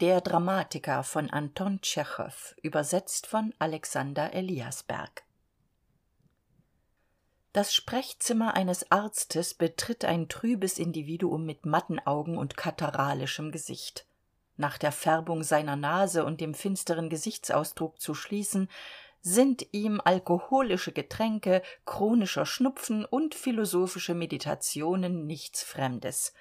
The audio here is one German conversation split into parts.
der dramatiker von anton tschechow übersetzt von alexander eliasberg. Das sprechzimmer eines arztes betritt ein trübes individuum mit matten augen und katarrhalischem gesicht. Nach der färbung seiner nase und dem finsteren gesichtsausdruck zu schließen sind ihm alkoholische getränke chronischer schnupfen und philosophische meditationen nichts fremdes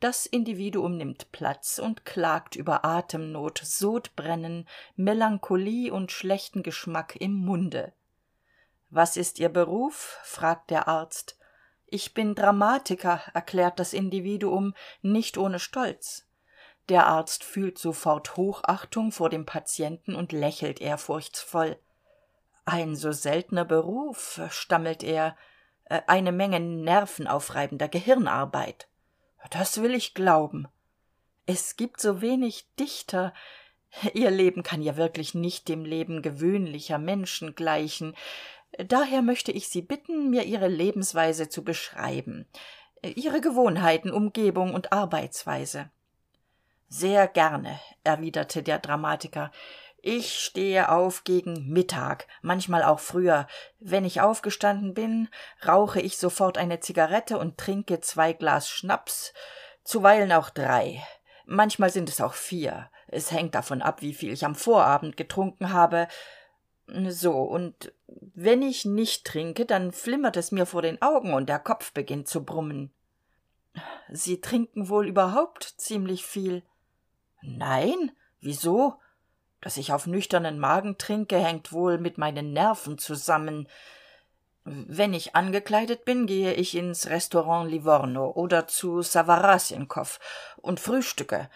das individuum nimmt platz und klagt über atemnot sodbrennen melancholie und schlechten geschmack im munde. Was ist ihr beruf? fragt der arzt. Ich bin dramatiker erklärt das individuum nicht ohne stolz. Der arzt fühlt sofort hochachtung vor dem patienten und lächelt ehrfurchtsvoll. Ein so seltener beruf stammelt er äh, eine menge nervenaufreibender gehirnarbeit das will ich glauben. Es gibt so wenig dichter. Ihr leben kann ja wirklich nicht dem leben gewöhnlicher menschen gleichen. Daher möchte ich sie bitten mir ihre lebensweise zu beschreiben. Ihre gewohnheiten umgebung und arbeitsweise. Sehr gerne erwiderte der dramatiker ich stehe auf gegen mittag manchmal auch früher. Wenn ich aufgestanden bin rauche ich sofort eine zigarette und trinke zwei glas schnaps zuweilen auch drei. Manchmal sind es auch vier. Es hängt davon ab wie viel ich am vorabend getrunken habe. So und wenn ich nicht trinke dann flimmert es mir vor den augen und der kopf beginnt zu brummen. Sie trinken wohl überhaupt ziemlich viel? Nein? Wieso dass ich auf nüchternen magen trinke hängt wohl mit meinen nerven zusammen. Wenn ich angekleidet bin gehe ich ins restaurant livorno oder zu sawarasenkow und frühstücke.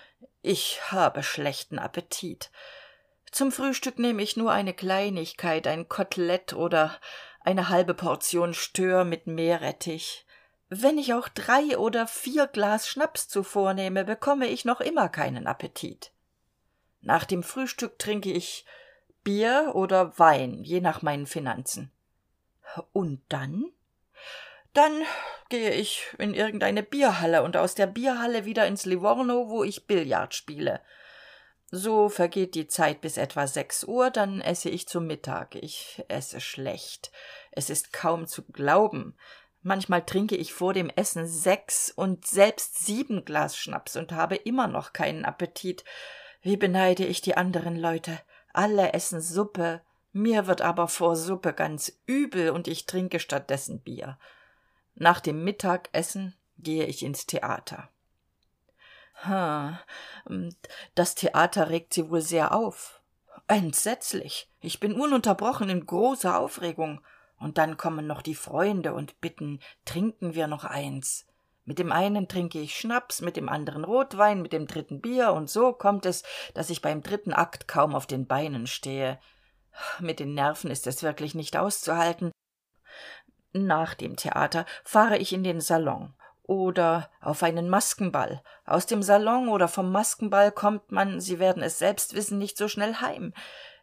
Ich habe schlechten appetit. Zum frühstück nehme ich nur eine kleinigkeit ein kotelett oder eine halbe portion stör mit meerrettich. Wenn ich auch drei oder vier glas schnaps zuvor nehme bekomme ich noch immer keinen appetit nach dem frühstück trinke ich bier oder wein je nach meinen finanzen. Und dann? Dann gehe ich in irgendeine bierhalle und aus der bierhalle wieder ins livorno wo ich billard spiele. So vergeht die zeit bis etwa sechs uhr dann esse ich zu mittag. Ich esse schlecht. Es ist kaum zu glauben. Manchmal trinke ich vor dem essen sechs und selbst sieben glas schnaps und habe immer noch keinen appetit wie beneide ich die anderen leute? Alle essen suppe. Mir wird aber vor suppe ganz übel und ich trinke stattdessen bier. Nach dem mittagessen gehe ich ins theater. Das theater regt sie wohl sehr auf. Entsetzlich. Ich bin ununterbrochen in großer aufregung. Und dann kommen noch die freunde und bitten trinken wir noch eins mit dem einen trinke ich schnaps mit dem anderen rotwein mit dem dritten bier und so kommt es dass ich beim dritten akt kaum auf den beinen stehe. Mit den nerven ist es wirklich nicht auszuhalten. Nach dem theater fahre ich in den salon oder auf einen maskenball. Aus dem salon oder vom maskenball kommt man sie werden es selbst wissen nicht so schnell heim.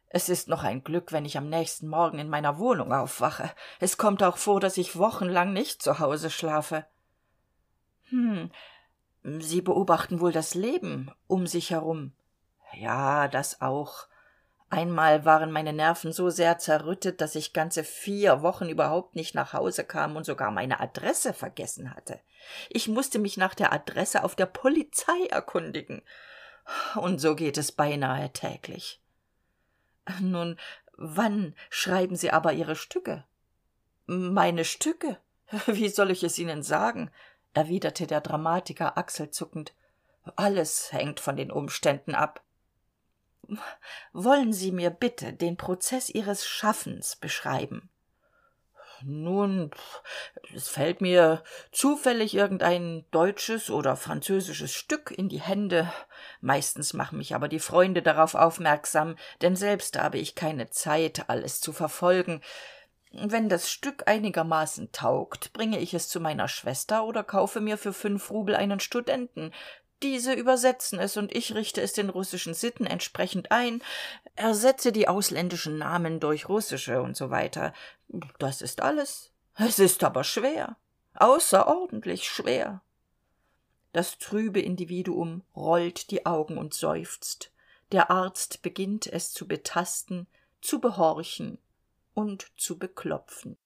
Es ist noch ein glück wenn ich am nächsten morgen in meiner wohnung aufwache. Es kommt auch vor dass ich wochenlang nicht zu hause schlafe sie beobachten wohl das leben um sich herum. Ja das auch. Einmal waren meine nerven so sehr zerrüttet dass ich ganze vier wochen überhaupt nicht nach hause kam und sogar meine adresse vergessen hatte. Ich musste mich nach der adresse auf der polizei erkundigen. Und so geht es beinahe täglich. Nun wann schreiben sie aber ihre stücke? Meine stücke? Wie soll ich es ihnen sagen erwiderte der dramatiker achselzuckend. Alles hängt von den umständen ab. Wollen sie mir bitte den prozeß ihres schaffens beschreiben? Nun es fällt mir zufällig irgendein deutsches oder französisches stück in die hände. Meistens machen mich aber die freunde darauf aufmerksam denn selbst habe ich keine zeit alles zu verfolgen wenn das stück einigermaßen taugt bringe ich es zu meiner schwester oder kaufe mir für fünf rubel einen studenten. Diese übersetzen es und ich richte es den russischen sitten entsprechend ein ersetze die ausländischen namen durch russische und so weiter. Das ist alles. Es ist aber schwer. Außerordentlich schwer. Das trübe individuum rollt die augen und seufzt. Der arzt beginnt es zu betasten zu behorchen und zu beklopfen